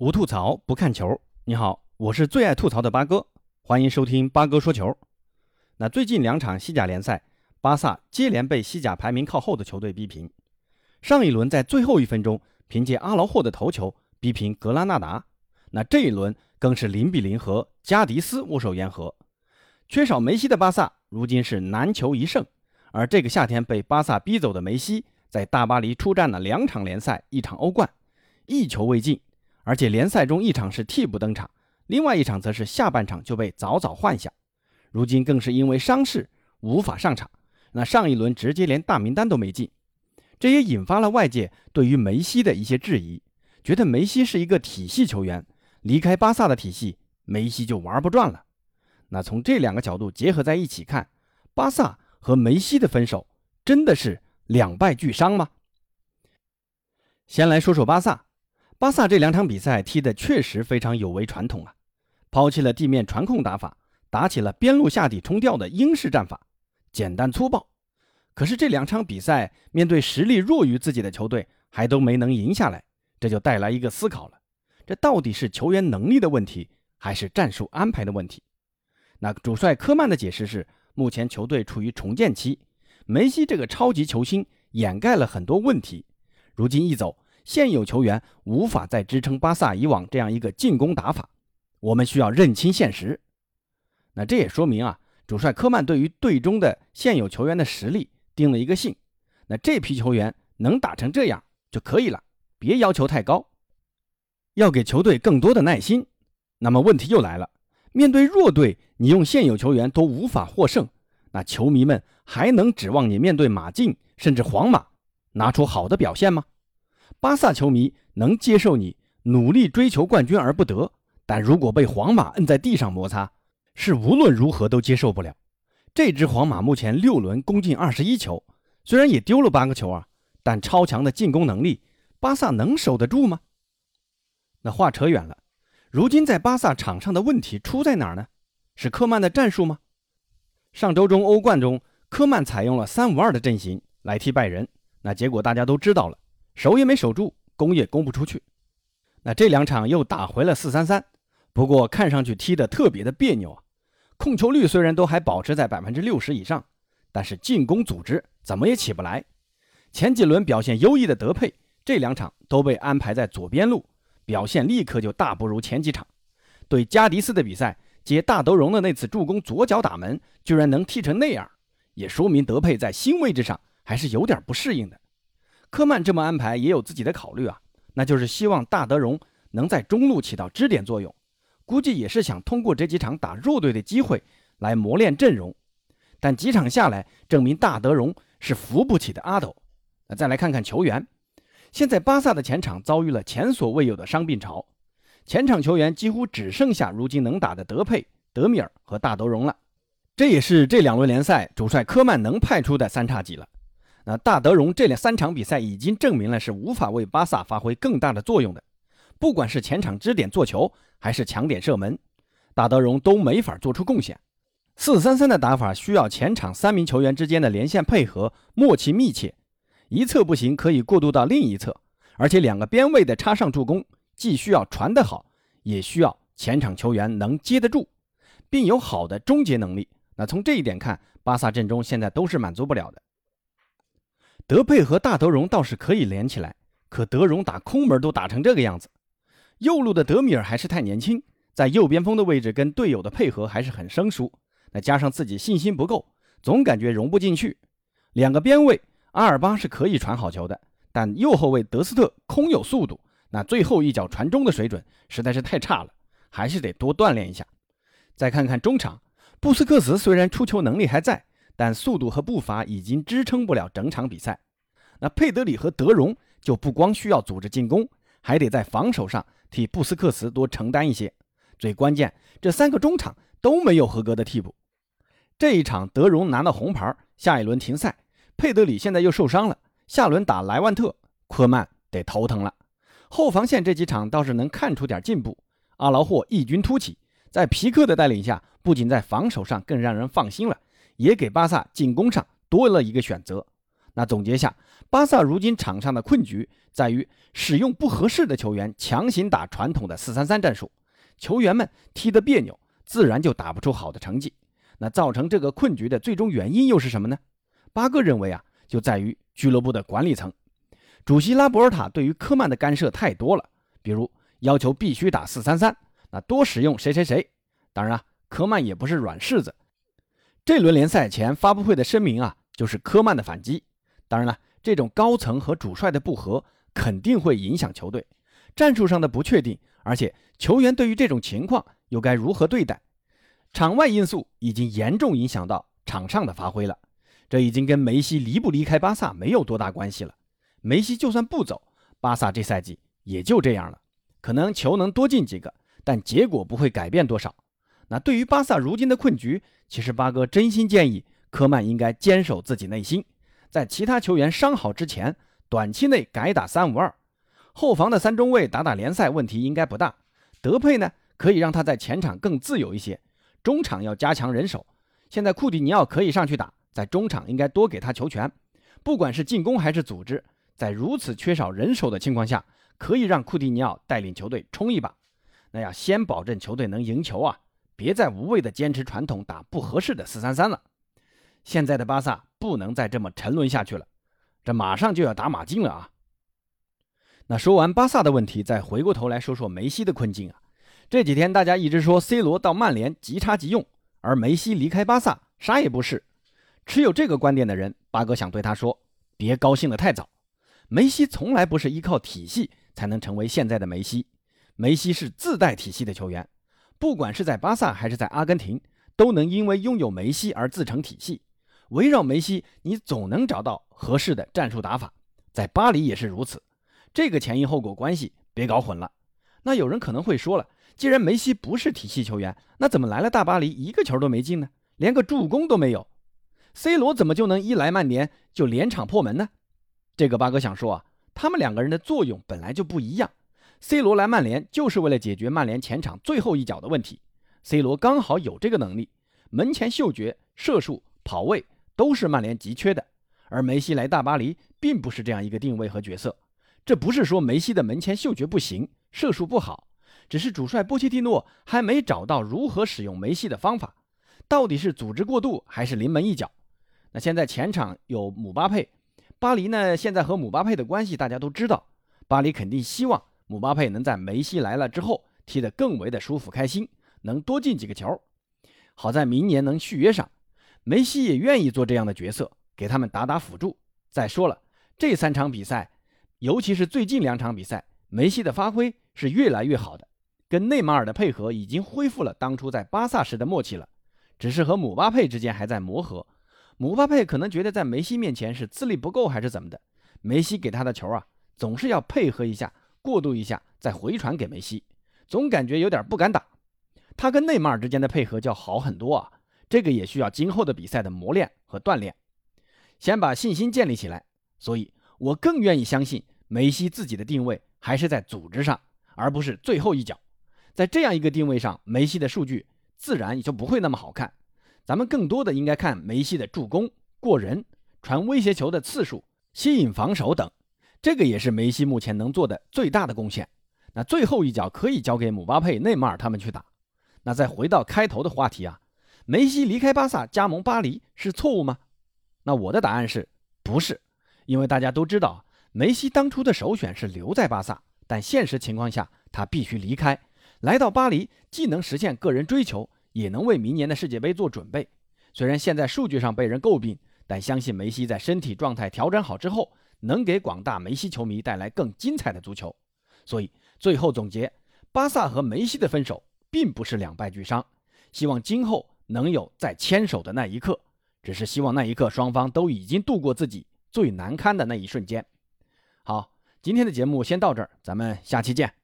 无吐槽不看球。你好，我是最爱吐槽的八哥，欢迎收听八哥说球。那最近两场西甲联赛，巴萨接连被西甲排名靠后的球队逼平。上一轮在最后一分钟凭借阿劳霍的头球逼平格拉纳达，那这一轮更是零比零和加迪斯握手言和。缺少梅西的巴萨如今是难求一胜，而这个夏天被巴萨逼走的梅西，在大巴黎出战了两场联赛，一场欧冠，一球未进。而且联赛中一场是替补登场，另外一场则是下半场就被早早换下，如今更是因为伤势无法上场。那上一轮直接连大名单都没进，这也引发了外界对于梅西的一些质疑，觉得梅西是一个体系球员，离开巴萨的体系，梅西就玩不转了。那从这两个角度结合在一起看，巴萨和梅西的分手真的是两败俱伤吗？先来说说巴萨。巴萨这两场比赛踢得确实非常有违传统啊，抛弃了地面传控打法，打起了边路下底冲吊的英式战法，简单粗暴。可是这两场比赛面对实力弱于自己的球队，还都没能赢下来，这就带来一个思考了：这到底是球员能力的问题，还是战术安排的问题？那主帅科曼的解释是，目前球队处于重建期，梅西这个超级球星掩盖了很多问题，如今一走。现有球员无法再支撑巴萨以往这样一个进攻打法，我们需要认清现实。那这也说明啊，主帅科曼对于队中的现有球员的实力定了一个性。那这批球员能打成这样就可以了，别要求太高，要给球队更多的耐心。那么问题又来了，面对弱队，你用现有球员都无法获胜，那球迷们还能指望你面对马竞甚至皇马拿出好的表现吗？巴萨球迷能接受你努力追求冠军而不得，但如果被皇马摁在地上摩擦，是无论如何都接受不了。这支皇马目前六轮攻进二十一球，虽然也丢了八个球啊，但超强的进攻能力，巴萨能守得住吗？那话扯远了，如今在巴萨场上的问题出在哪儿呢？是科曼的战术吗？上周中欧冠中，科曼采用了三五二的阵型来踢拜仁，那结果大家都知道了。守也没守住，攻也攻不出去。那这两场又打回了四三三，不过看上去踢得特别的别扭啊。控球率虽然都还保持在百分之六十以上，但是进攻组织怎么也起不来。前几轮表现优异的德佩，这两场都被安排在左边路，表现立刻就大不如前几场。对加迪斯的比赛，接大德容的那次助攻左脚打门，居然能踢成那样，也说明德佩在新位置上还是有点不适应的。科曼这么安排也有自己的考虑啊，那就是希望大德容能在中路起到支点作用，估计也是想通过这几场打弱队的机会来磨练阵容。但几场下来，证明大德容是扶不起的阿斗。那再来看看球员，现在巴萨的前场遭遇了前所未有的伤病潮，前场球员几乎只剩下如今能打的德佩、德米尔和大德容了。这也是这两轮联赛主帅科曼能派出的三叉戟了。那大德容这两三场比赛已经证明了是无法为巴萨发挥更大的作用的，不管是前场支点做球，还是抢点射门，大德容都没法做出贡献。四三三的打法需要前场三名球员之间的连线配合默契密切，一侧不行可以过渡到另一侧，而且两个边位的插上助攻既需要传得好，也需要前场球员能接得住，并有好的终结能力。那从这一点看，巴萨阵中现在都是满足不了的。德佩和大德容倒是可以连起来，可德容打空门都打成这个样子。右路的德米尔还是太年轻，在右边锋的位置跟队友的配合还是很生疏。那加上自己信心不够，总感觉融不进去。两个边位阿尔巴是可以传好球的，但右后卫德斯特空有速度，那最后一脚传中的水准实在是太差了，还是得多锻炼一下。再看看中场，布斯克茨虽然出球能力还在。但速度和步伐已经支撑不了整场比赛。那佩德里和德容就不光需要组织进攻，还得在防守上替布斯克茨多承担一些。最关键，这三个中场都没有合格的替补。这一场德容拿到红牌，下一轮停赛。佩德里现在又受伤了，下轮打莱万特，科曼得头疼了。后防线这几场倒是能看出点进步。阿劳霍异军突起，在皮克的带领下，不仅在防守上更让人放心了。也给巴萨进攻上多了一个选择，那总结下，巴萨如今场上的困局在于使用不合适的球员，强行打传统的四三三战术，球员们踢得别扭，自然就打不出好的成绩。那造成这个困局的最终原因又是什么呢？巴哥认为啊，就在于俱乐部的管理层，主席拉波尔塔对于科曼的干涉太多了，比如要求必须打四三三，那多使用谁谁谁。当然啊，科曼也不是软柿子。这轮联赛前发布会的声明啊，就是科曼的反击。当然了，这种高层和主帅的不和肯定会影响球队战术上的不确定，而且球员对于这种情况又该如何对待？场外因素已经严重影响到场上的发挥了。这已经跟梅西离不离开巴萨没有多大关系了。梅西就算不走，巴萨这赛季也就这样了，可能球能多进几个，但结果不会改变多少。那对于巴萨如今的困局，其实八哥真心建议科曼应该坚守自己内心。在其他球员伤好之前，短期内改打三五二，后防的三中卫打打联赛问题应该不大。德佩呢，可以让他在前场更自由一些。中场要加强人手，现在库蒂尼奥可以上去打，在中场应该多给他球权，不管是进攻还是组织，在如此缺少人手的情况下，可以让库蒂尼奥带领球队冲一把。那要先保证球队能赢球啊，别再无谓的坚持传统打不合适的四三三了。现在的巴萨不能再这么沉沦下去了，这马上就要打马竞了啊！那说完巴萨的问题，再回过头来说说梅西的困境啊。这几天大家一直说 C 罗到曼联即插即用，而梅西离开巴萨啥也不是。持有这个观点的人，八哥想对他说：别高兴得太早。梅西从来不是依靠体系才能成为现在的梅西，梅西是自带体系的球员，不管是在巴萨还是在阿根廷，都能因为拥有梅西而自成体系。围绕梅西，你总能找到合适的战术打法，在巴黎也是如此。这个前因后果关系别搞混了。那有人可能会说了，既然梅西不是体系球员，那怎么来了大巴黎一个球都没进呢？连个助攻都没有。C 罗怎么就能一来曼联就连场破门呢？这个八哥想说啊，他们两个人的作用本来就不一样。C 罗来曼联就是为了解决曼联前场最后一脚的问题，C 罗刚好有这个能力，门前嗅觉、射术、跑位。都是曼联急缺的，而梅西来大巴黎并不是这样一个定位和角色。这不是说梅西的门前嗅觉不行，射术不好，只是主帅波切蒂诺还没找到如何使用梅西的方法，到底是组织过度还是临门一脚？那现在前场有姆巴佩，巴黎呢？现在和姆巴佩的关系大家都知道，巴黎肯定希望姆巴佩能在梅西来了之后踢得更为的舒服开心，能多进几个球，好在明年能续约上。梅西也愿意做这样的角色，给他们打打辅助。再说了，这三场比赛，尤其是最近两场比赛，梅西的发挥是越来越好的，跟内马尔的配合已经恢复了当初在巴萨时的默契了。只是和姆巴佩之间还在磨合，姆巴佩可能觉得在梅西面前是资历不够还是怎么的，梅西给他的球啊，总是要配合一下，过渡一下再回传给梅西，总感觉有点不敢打。他跟内马尔之间的配合就要好很多啊。这个也需要今后的比赛的磨练和锻炼，先把信心建立起来。所以我更愿意相信梅西自己的定位还是在组织上，而不是最后一脚。在这样一个定位上，梅西的数据自然也就不会那么好看。咱们更多的应该看梅西的助攻、过人、传威胁球的次数、吸引防守等。这个也是梅西目前能做的最大的贡献。那最后一脚可以交给姆巴佩、内马尔他们去打。那再回到开头的话题啊。梅西离开巴萨加盟巴黎是错误吗？那我的答案是不是，因为大家都知道，梅西当初的首选是留在巴萨，但现实情况下他必须离开，来到巴黎既能实现个人追求，也能为明年的世界杯做准备。虽然现在数据上被人诟病，但相信梅西在身体状态调整好之后，能给广大梅西球迷带来更精彩的足球。所以最后总结，巴萨和梅西的分手并不是两败俱伤，希望今后。能有再牵手的那一刻，只是希望那一刻双方都已经度过自己最难堪的那一瞬间。好，今天的节目先到这儿，咱们下期见。